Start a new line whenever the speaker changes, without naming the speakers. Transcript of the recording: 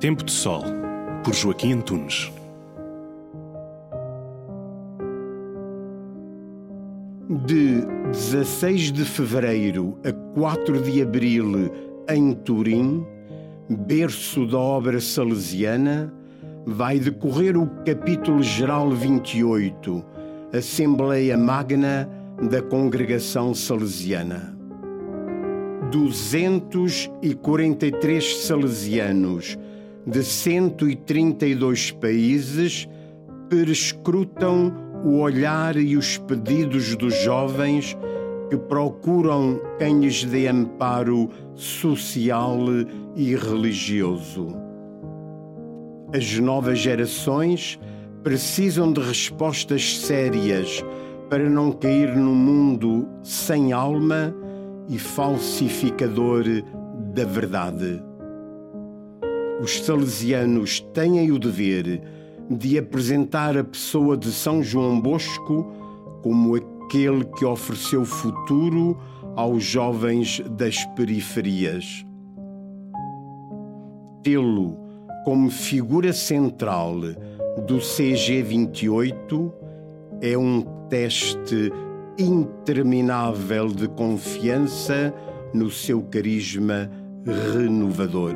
Tempo de Sol, por Joaquim Antunes.
De 16 de fevereiro a 4 de abril, em Turim, berço da obra salesiana, vai decorrer o capítulo geral 28, Assembleia Magna da Congregação Salesiana. 243 salesianos de 132 países perscrutam o olhar e os pedidos dos jovens que procuram quem lhes dê amparo social e religioso. As novas gerações precisam de respostas sérias para não cair num mundo sem alma e falsificador da verdade. Os salesianos têm o dever de apresentar a pessoa de São João Bosco como aquele que ofereceu futuro aos jovens das periferias. Tê-lo como figura central do CG 28 é um teste interminável de confiança no seu carisma renovador.